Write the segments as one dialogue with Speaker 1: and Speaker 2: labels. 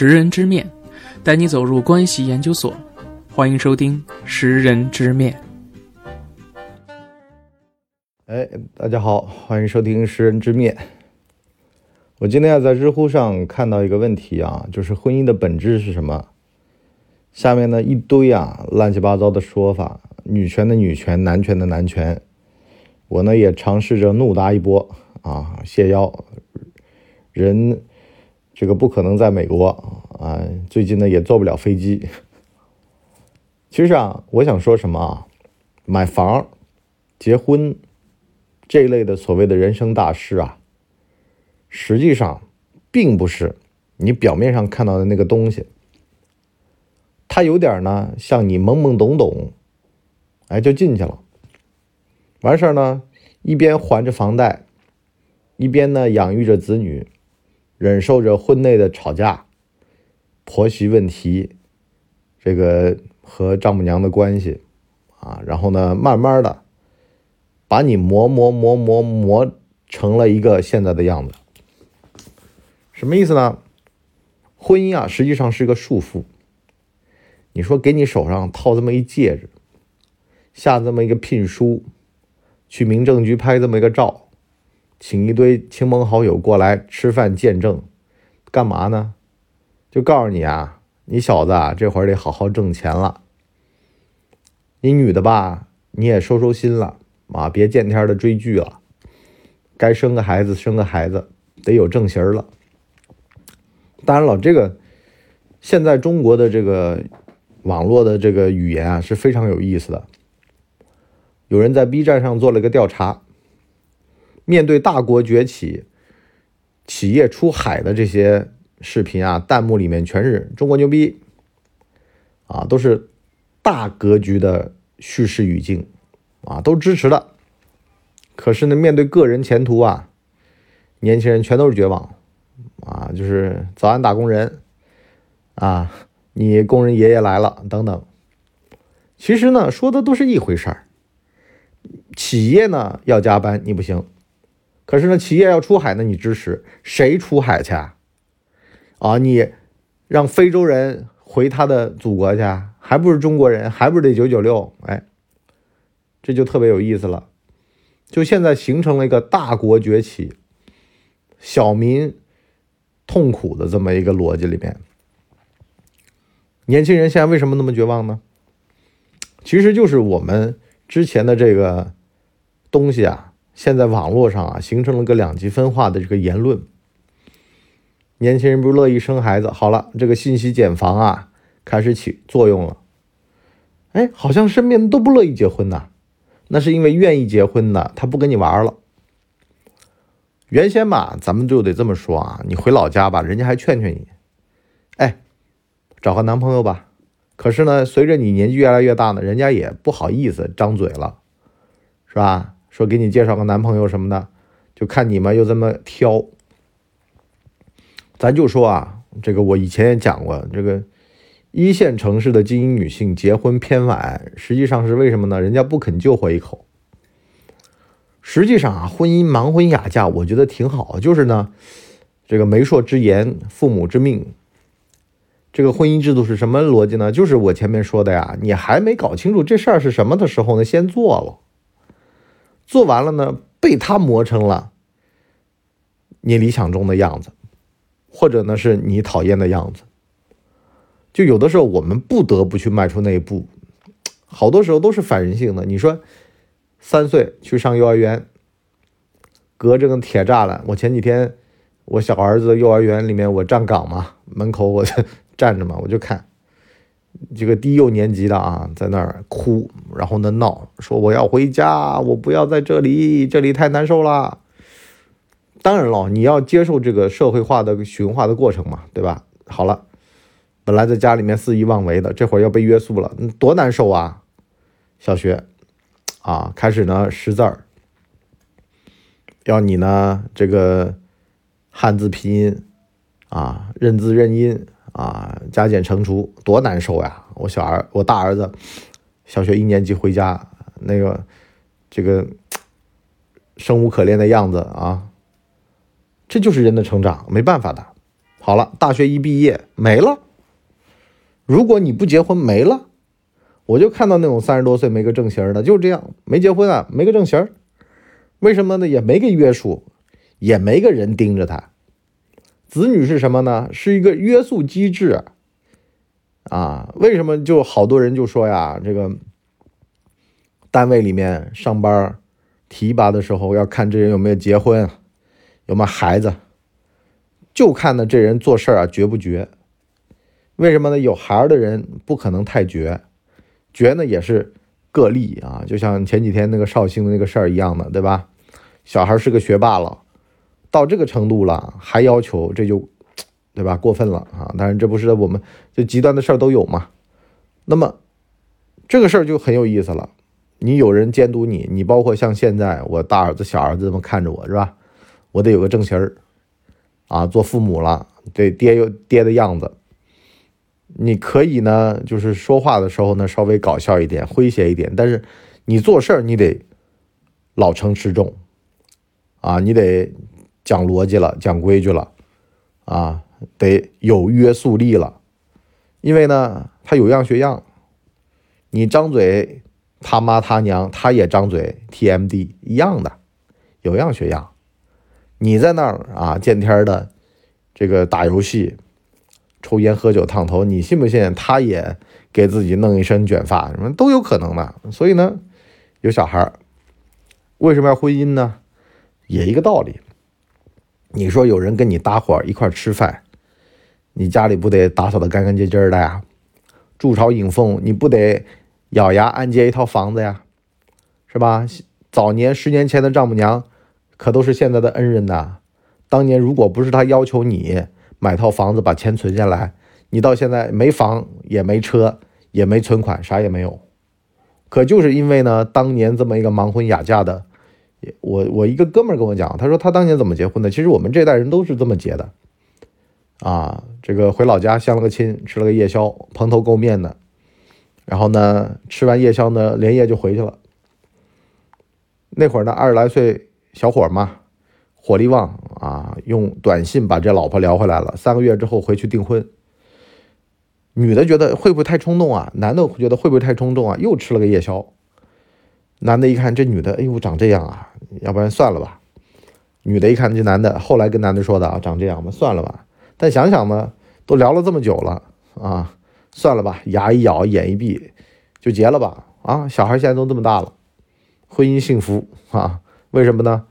Speaker 1: 识人之面，带你走入关系研究所。欢迎收听《识人之面》。
Speaker 2: 哎，大家好，欢迎收听《识人之面》。我今天要在知乎上看到一个问题啊，就是婚姻的本质是什么？下面呢一堆啊乱七八糟的说法，女权的女权，男权的男权。我呢也尝试着怒答一波啊，谢邀人。这个不可能在美国啊！最近呢也坐不了飞机。其实啊，我想说什么啊？买房、结婚这一类的所谓的人生大事啊，实际上并不是你表面上看到的那个东西。它有点呢，像你懵懵懂懂，哎，就进去了。完事儿呢，一边还着房贷，一边呢养育着子女。忍受着婚内的吵架、婆媳问题，这个和丈母娘的关系啊，然后呢，慢慢的把你磨磨磨磨磨成了一个现在的样子。什么意思呢？婚姻啊，实际上是个束缚。你说给你手上套这么一戒指，下这么一个聘书，去民政局拍这么一个照。请一堆亲朋好友过来吃饭见证，干嘛呢？就告诉你啊，你小子啊，这会儿得好好挣钱了。你女的吧，你也收收心了啊，别见天的追剧了。该生个孩子生个孩子，得有正形了。当然了，这个现在中国的这个网络的这个语言啊是非常有意思的。有人在 B 站上做了个调查。面对大国崛起、企业出海的这些视频啊，弹幕里面全是中国牛逼啊，都是大格局的叙事语境啊，都支持的。可是呢，面对个人前途啊，年轻人全都是绝望啊，就是早安打工人啊，你工人爷爷来了等等。其实呢，说的都是一回事儿。企业呢要加班，你不行。可是呢，企业要出海呢，你支持谁出海去啊？啊，你让非洲人回他的祖国去，还不是中国人，还不是得九九六？哎，这就特别有意思了。就现在形成了一个大国崛起、小民痛苦的这么一个逻辑里面，年轻人现在为什么那么绝望呢？其实就是我们之前的这个东西啊。现在网络上啊，形成了个两极分化的这个言论。年轻人不乐意生孩子，好了，这个信息茧房啊开始起作用了。哎，好像身边都不乐意结婚呐，那是因为愿意结婚的他不跟你玩了。原先吧，咱们就得这么说啊，你回老家吧，人家还劝劝你，哎，找个男朋友吧。可是呢，随着你年纪越来越大呢，人家也不好意思张嘴了，是吧？说给你介绍个男朋友什么的，就看你们又这么挑。咱就说啊，这个我以前也讲过，这个一线城市的精英女性结婚偏晚，实际上是为什么呢？人家不肯救活一口。实际上啊，婚姻盲婚哑嫁，我觉得挺好，就是呢，这个媒妁之言，父母之命。这个婚姻制度是什么逻辑呢？就是我前面说的呀，你还没搞清楚这事儿是什么的时候呢，先做了。做完了呢，被他磨成了你理想中的样子，或者呢是你讨厌的样子。就有的时候我们不得不去迈出那一步，好多时候都是反人性的。你说三岁去上幼儿园，隔着个铁栅栏。我前几天我小儿子幼儿园里面我站岗嘛，门口我就站着嘛，我就看。这个低幼年级的啊，在那儿哭，然后呢闹，说我要回家，我不要在这里，这里太难受了。当然了，你要接受这个社会化的驯化的过程嘛，对吧？好了，本来在家里面肆意妄为的，这会儿要被约束了，多难受啊！小学啊，开始呢识字儿，要你呢这个汉字拼音啊，认字认音。啊，加减乘除多难受呀！我小儿，我大儿子，小学一年级回家，那个这个生无可恋的样子啊，这就是人的成长，没办法的好了，大学一毕业没了。如果你不结婚没了，我就看到那种三十多岁没个正形的，就是这样，没结婚啊，没个正形为什么呢？也没个约束，也没个人盯着他。子女是什么呢？是一个约束机制啊。为什么就好多人就说呀，这个单位里面上班提拔的时候要看这人有没有结婚，有没有孩子，就看呢这人做事啊绝不绝。为什么呢？有孩儿的人不可能太绝，绝呢也是个例啊。就像前几天那个绍兴的那个事儿一样的，对吧？小孩是个学霸了，到这个程度了还要求，这就，对吧？过分了啊！当然这不是我们这极端的事儿都有嘛。那么这个事儿就很有意思了。你有人监督你，你包括像现在我大儿子、小儿子这么看着我是吧？我得有个正形儿啊，做父母了得爹有爹的样子。你可以呢，就是说话的时候呢，稍微搞笑一点、诙谐一点，但是你做事儿你得老成持重啊，你得讲逻辑了、讲规矩了啊，得有约束力了。因为呢，他有样学样，你张嘴他妈他娘，他也张嘴 TMD 一样的，有样学样。你在那儿啊，见天的这个打游戏。抽烟喝酒烫头，你信不信？他也给自己弄一身卷发，什么都有可能的。所以呢，有小孩为什么要婚姻呢？也一个道理。你说有人跟你搭伙一块吃饭，你家里不得打扫的干干净净的呀？筑巢引凤，你不得咬牙按揭一套房子呀？是吧？早年十年前的丈母娘，可都是现在的恩人呐。当年如果不是他要求你。买套房子，把钱存下来，你到现在没房也没车也没存款，啥也没有。可就是因为呢，当年这么一个盲婚哑嫁的，我我一个哥们跟我讲，他说他当年怎么结婚的？其实我们这代人都是这么结的，啊，这个回老家相了个亲，吃了个夜宵，蓬头垢面的，然后呢，吃完夜宵呢，连夜就回去了。那会儿呢，二十来岁小伙嘛。火力旺啊！用短信把这老婆聊回来了。三个月之后回去订婚，女的觉得会不会太冲动啊？男的觉得会不会太冲动啊？又吃了个夜宵。男的一看这女的，哎呦长这样啊，要不然算了吧。女的一看这男的，后来跟男的说的啊，长这样吧，算了吧。但想想呢，都聊了这么久了啊，算了吧，牙一咬，眼一闭，就结了吧。啊，小孩现在都这么大了，婚姻幸福啊？为什么呢？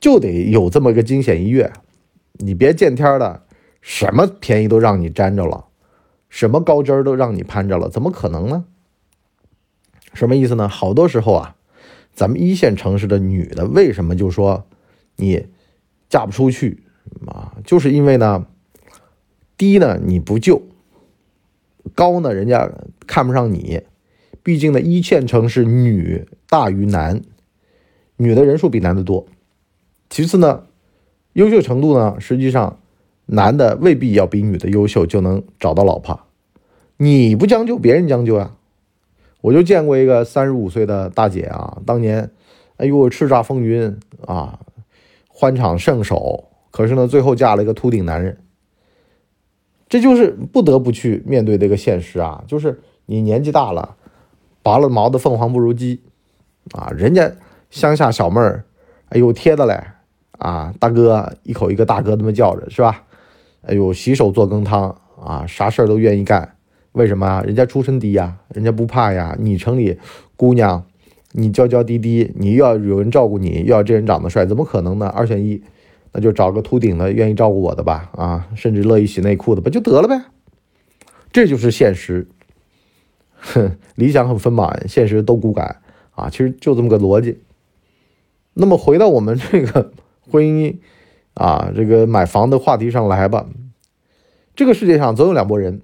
Speaker 2: 就得有这么个惊险一跃，你别见天的，什么便宜都让你沾着了，什么高枝儿都让你攀着了，怎么可能呢？什么意思呢？好多时候啊，咱们一线城市的女的为什么就说你嫁不出去啊？就是因为呢，低呢你不救，高呢人家看不上你，毕竟呢一线城市女大于男，女的人数比男的多。其次呢，优秀程度呢，实际上男的未必要比女的优秀就能找到老婆。你不将就，别人将就呀。我就见过一个三十五岁的大姐啊，当年，哎呦叱咤风云啊，欢场圣手。可是呢，最后嫁了一个秃顶男人。这就是不得不去面对这个现实啊，就是你年纪大了，拔了毛的凤凰不如鸡啊。人家乡下小妹儿，哎呦贴的嘞。啊，大哥，一口一个大哥这么叫着，是吧？哎呦，洗手做羹汤啊，啥事儿都愿意干。为什么啊人家出身低呀，人家不怕呀。你城里姑娘，你娇娇滴滴，你又要有人照顾你，又要这人长得帅，怎么可能呢？二选一，那就找个秃顶的，愿意照顾我的吧。啊，甚至乐意洗内裤的，不就得了呗？这就是现实。哼，理想很丰满，现实都骨感啊。其实就这么个逻辑。那么回到我们这个。婚姻啊，这个买房的话题上来吧。这个世界上总有两拨人，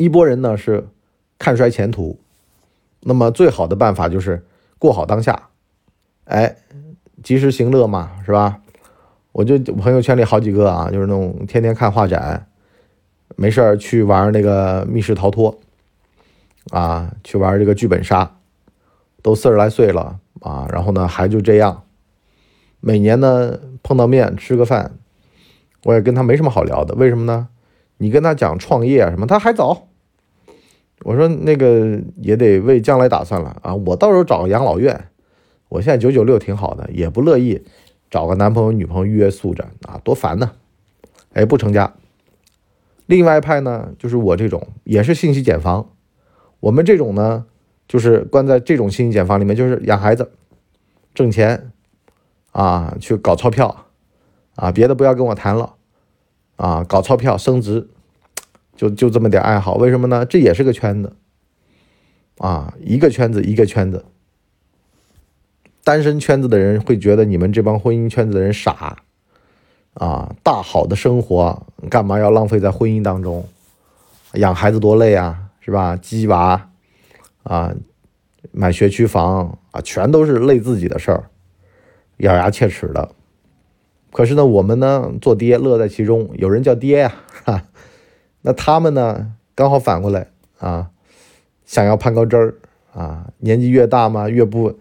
Speaker 2: 一拨人呢是看衰前途，那么最好的办法就是过好当下，哎，及时行乐嘛，是吧？我就朋友圈里好几个啊，就是那种天天看画展，没事儿去玩那个密室逃脱，啊，去玩这个剧本杀，都四十来岁了啊，然后呢还就这样。每年呢碰到面吃个饭，我也跟他没什么好聊的。为什么呢？你跟他讲创业什么，他还早。我说那个也得为将来打算了啊！我到时候找个养老院，我现在九九六挺好的，也不乐意找个男朋友女朋友约束着啊，多烦呢！哎，不成家。另外一派呢，就是我这种，也是信息茧房。我们这种呢，就是关在这种信息茧房里面，就是养孩子、挣钱啊，去搞钞票啊，别的不要跟我谈了啊，搞钞票升值。就就这么点爱好，为什么呢？这也是个圈子啊，一个圈子一个圈子。单身圈子的人会觉得你们这帮婚姻圈子的人傻啊，大好的生活干嘛要浪费在婚姻当中？养孩子多累啊，是吧？鸡娃啊，买学区房啊，全都是累自己的事儿，咬牙切齿的。可是呢，我们呢做爹乐在其中，有人叫爹呀，那他们呢？刚好反过来啊，想要攀高枝儿啊，年纪越大嘛，越不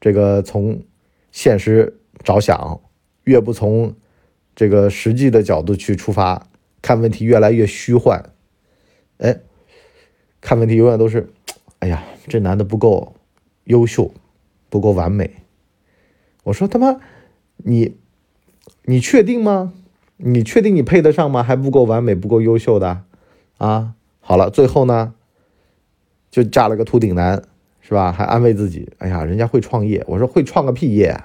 Speaker 2: 这个从现实着想，越不从这个实际的角度去出发，看问题越来越虚幻。哎，看问题永远都是，哎呀，这男的不够优秀，不够完美。我说他妈，你你确定吗？你确定你配得上吗？还不够完美，不够优秀的，啊，好了，最后呢，就嫁了个秃顶男，是吧？还安慰自己，哎呀，人家会创业。我说会创个屁业，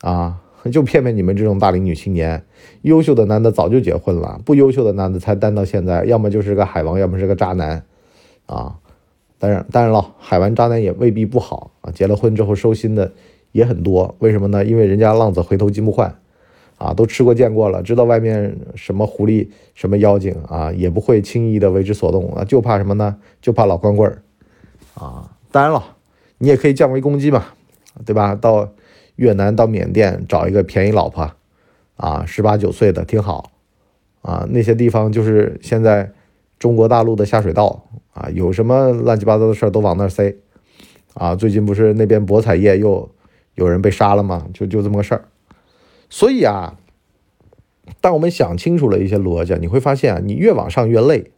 Speaker 2: 啊，就骗骗你们这种大龄女青年。优秀的男的早就结婚了，不优秀的男的才单到现在，要么就是个海王，要么是个渣男，啊，当然，当然了，海王渣男也未必不好啊。结了婚之后收心的也很多，为什么呢？因为人家浪子回头金不换。啊，都吃过见过了，知道外面什么狐狸、什么妖精啊，也不会轻易的为之所动啊，就怕什么呢？就怕老光棍儿啊。当然了，你也可以降维攻击嘛，对吧？到越南、到缅甸找一个便宜老婆啊，十八九岁的挺好啊。那些地方就是现在中国大陆的下水道啊，有什么乱七八糟的事儿都往那儿塞啊。最近不是那边博彩业又有人被杀了吗？就就这么个事儿。所以啊，当我们想清楚了一些逻辑，你会发现啊，你越往上越累，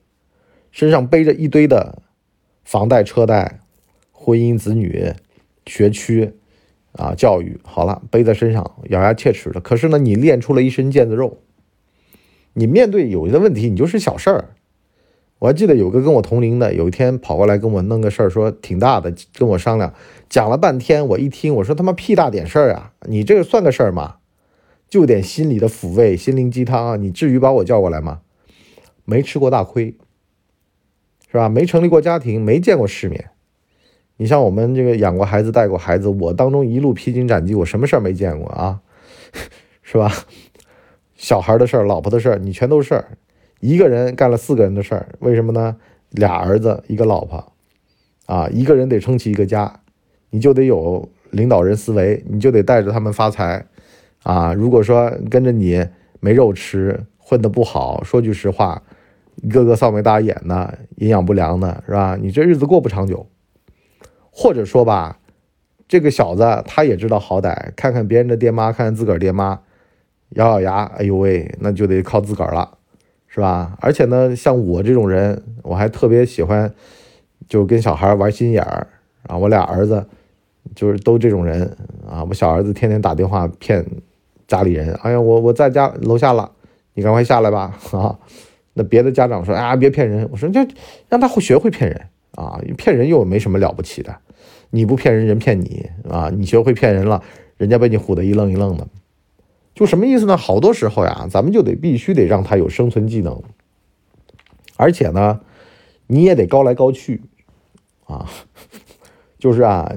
Speaker 2: 身上背着一堆的房贷、车贷、婚姻、子女、学区啊、教育，好了，背在身上，咬牙切齿的。可是呢，你练出了一身腱子肉，你面对有些问题，你就是小事儿。我还记得有个跟我同龄的，有一天跑过来跟我弄个事儿，说挺大的，跟我商量，讲了半天，我一听，我说他妈屁大点事儿啊，你这个算个事儿吗？就点心理的抚慰，心灵鸡汤啊！你至于把我叫过来吗？没吃过大亏，是吧？没成立过家庭，没见过世面。你像我们这个养过孩子、带过孩子，我当中一路披荆斩棘，我什么事儿没见过啊？是吧？小孩的事儿、老婆的事儿，你全都是事。一个人干了四个人的事儿，为什么呢？俩儿子，一个老婆，啊，一个人得撑起一个家，你就得有领导人思维，你就得带着他们发财。啊，如果说跟着你没肉吃，混得不好，说句实话，一个个臊眉大眼的，营养不良的，是吧？你这日子过不长久。或者说吧，这个小子他也知道好歹，看看别人的爹妈，看看自个儿爹妈，咬咬牙，哎呦喂，那就得靠自个儿了，是吧？而且呢，像我这种人，我还特别喜欢，就跟小孩玩心眼儿啊。我俩儿子就是都这种人啊。我小儿子天天打电话骗。家里人，哎呀，我我在家楼下了，你赶快下来吧 啊！那别的家长说，啊，别骗人。我说，就让他会学会骗人啊，骗人又没什么了不起的，你不骗人，人骗你啊，你学会骗人了，人家被你唬得一愣一愣的，就什么意思呢？好多时候呀，咱们就得必须得让他有生存技能，而且呢，你也得高来高去啊，就是啊。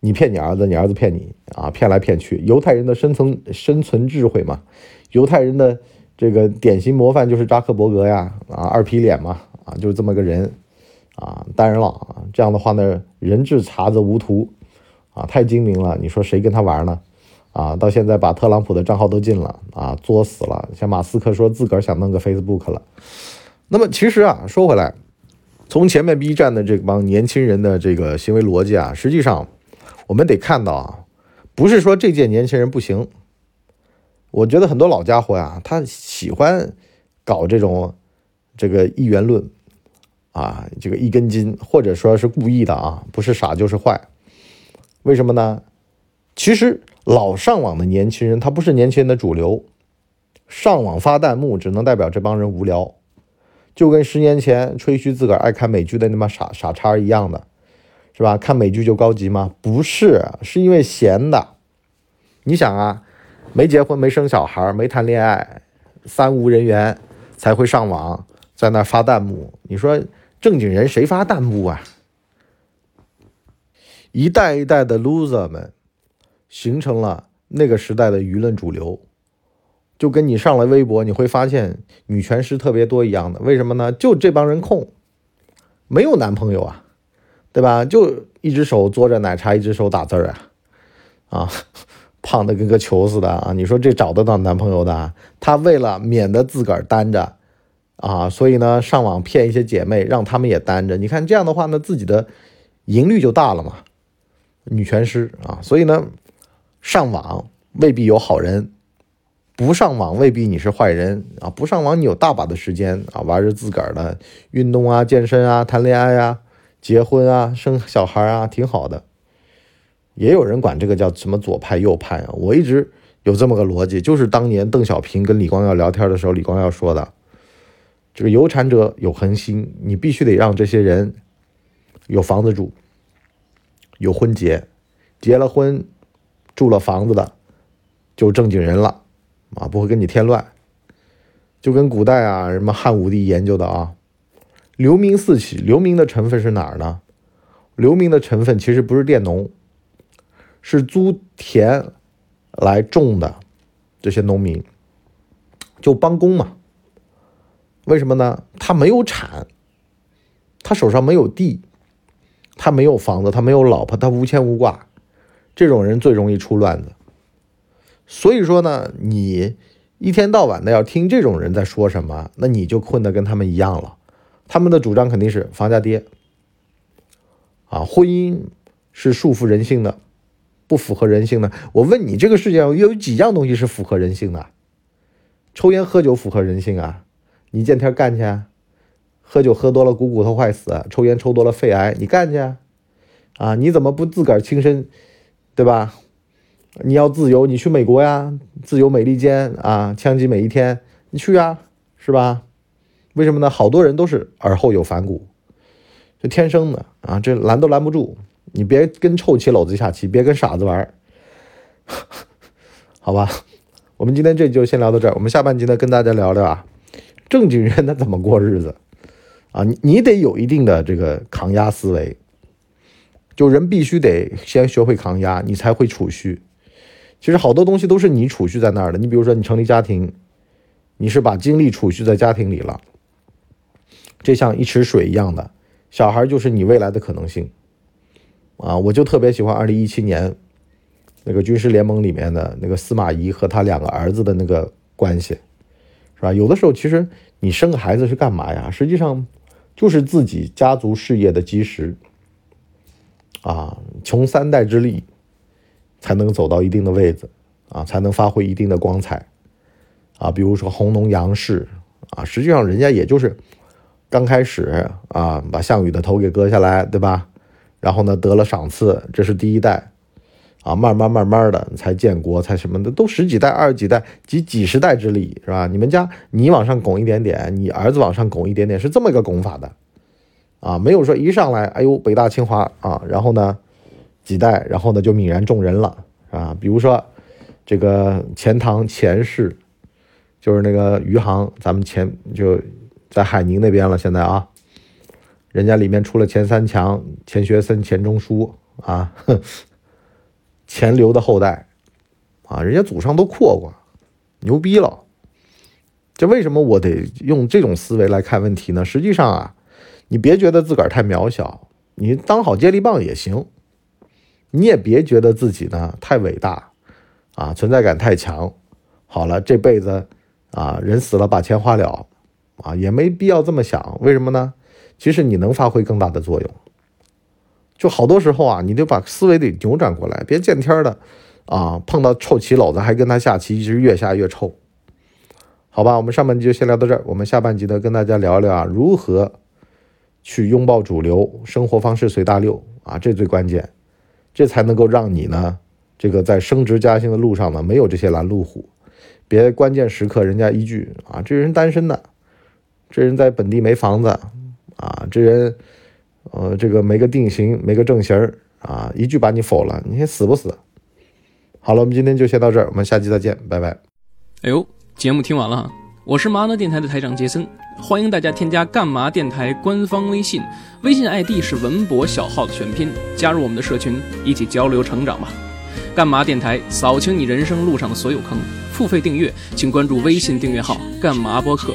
Speaker 2: 你骗你儿子，你儿子骗你啊，骗来骗去。犹太人的生存生存智慧嘛，犹太人的这个典型模范就是扎克伯格呀，啊，二皮脸嘛，啊，就是这么个人，啊，当然了，这样的话呢，人至察则无徒，啊，太精明了，你说谁跟他玩呢？啊，到现在把特朗普的账号都禁了，啊，作死了。像马斯克说自个儿想弄个 Facebook 了。那么其实啊，说回来，从前面 B 站的这帮年轻人的这个行为逻辑啊，实际上。我们得看到啊，不是说这届年轻人不行，我觉得很多老家伙呀，他喜欢搞这种这个一元论啊，这个一根筋，或者说是故意的啊，不是傻就是坏。为什么呢？其实老上网的年轻人，他不是年轻人的主流，上网发弹幕只能代表这帮人无聊，就跟十年前吹嘘自个儿爱看美剧的那帮傻傻叉一样的，是吧？看美剧就高级吗？不是，是因为闲的。你想啊，没结婚、没生小孩、没谈恋爱，三无人员才会上网，在那发弹幕。你说正经人谁发弹幕啊？一代一代的 loser 们形成了那个时代的舆论主流，就跟你上了微博，你会发现女权师特别多一样的。为什么呢？就这帮人控，没有男朋友啊，对吧？就一只手嘬着奶茶，一只手打字啊，啊。胖的跟个球似的啊！你说这找得到男朋友的？他为了免得自个儿单着啊，所以呢上网骗一些姐妹，让他们也单着。你看这样的话呢，自己的赢率就大了嘛。女权师啊，所以呢上网未必有好人，不上网未必你是坏人啊。不上网你有大把的时间啊，玩着自个儿的运动啊、健身啊、谈恋爱啊、结婚啊、生小孩啊，挺好的。也有人管这个叫什么左派右派啊？我一直有这么个逻辑，就是当年邓小平跟李光耀聊天的时候，李光耀说的：“这个有产者有恒心，你必须得让这些人有房子住，有婚结，结了婚住了房子的就正经人了啊，不会跟你添乱。就跟古代啊什么汉武帝研究的啊，流民四起，流民的成分是哪儿呢？流民的成分其实不是佃农。”是租田来种的，这些农民就帮工嘛？为什么呢？他没有产，他手上没有地，他没有房子，他没有老婆，他无牵无挂，这种人最容易出乱子。所以说呢，你一天到晚的要听这种人在说什么，那你就困得跟他们一样了。他们的主张肯定是房价跌啊，婚姻是束缚人性的。不符合人性的。我问你，这个世界上有几样东西是符合人性的？抽烟喝酒符合人性啊？你见天干去？喝酒喝多了股骨头坏死，抽烟抽多了肺癌，你干去？啊？你怎么不自个儿亲身，对吧？你要自由，你去美国呀，自由美利坚啊，枪击每一天，你去啊，是吧？为什么呢？好多人都是耳后有反骨，就天生的啊，这拦都拦不住。你别跟臭棋篓子下棋，别跟傻子玩 好吧？我们今天这就先聊到这儿。我们下半集呢，跟大家聊聊啊，正经人他怎么过日子啊？你你得有一定的这个抗压思维，就人必须得先学会抗压，你才会储蓄。其实好多东西都是你储蓄在那儿的。你比如说，你成立家庭，你是把精力储蓄在家庭里了，这像一池水一样的，小孩就是你未来的可能性。啊，我就特别喜欢二零一七年那个军事联盟里面的那个司马懿和他两个儿子的那个关系，是吧？有的时候其实你生个孩子是干嘛呀？实际上就是自己家族事业的基石啊，穷三代之力才能走到一定的位置啊，才能发挥一定的光彩啊。比如说弘农杨氏啊，实际上人家也就是刚开始啊，把项羽的头给割下来，对吧？然后呢，得了赏赐，这是第一代，啊，慢慢慢慢的才建国，才什么的，都十几代、二十几代、几几十代之力，是吧？你们家你往上拱一点点，你儿子往上拱一点点，是这么一个拱法的，啊，没有说一上来，哎呦，北大清华啊，然后呢，几代，然后呢就泯然众人了，啊，比如说这个钱塘钱氏，就是那个余杭，咱们前就在海宁那边了，现在啊。人家里面出了钱三强，钱学森、钱钟书啊，钱刘的后代啊，人家祖上都阔过，牛逼了。这为什么我得用这种思维来看问题呢？实际上啊，你别觉得自个儿太渺小，你当好接力棒也行。你也别觉得自己呢太伟大啊，存在感太强。好了，这辈子啊，人死了把钱花了啊，也没必要这么想。为什么呢？其实你能发挥更大的作用，就好多时候啊，你得把思维得扭转过来，别见天的啊，碰到臭棋篓子还跟他下棋，一直越下越臭。好吧，我们上半集就先聊到这儿，我们下半集呢跟大家聊聊啊，如何去拥抱主流生活方式随大流啊，这最关键，这才能够让你呢，这个在升职加薪的路上呢，没有这些拦路虎，别关键时刻人家一句啊，这人单身的，这人在本地没房子啊，这人呃这个没个定型，没个正形儿啊，一句把你否了，你死不死？好了，我们今天就先到这儿，我们下期再见，拜拜。
Speaker 1: 哎呦。节目听完了，我是麻辣电台的台长杰森，欢迎大家添加干嘛电台官方微信，微信 ID 是文博小号的全拼，加入我们的社群，一起交流成长吧。干嘛电台扫清你人生路上的所有坑，付费订阅请关注微信订阅号干嘛播客。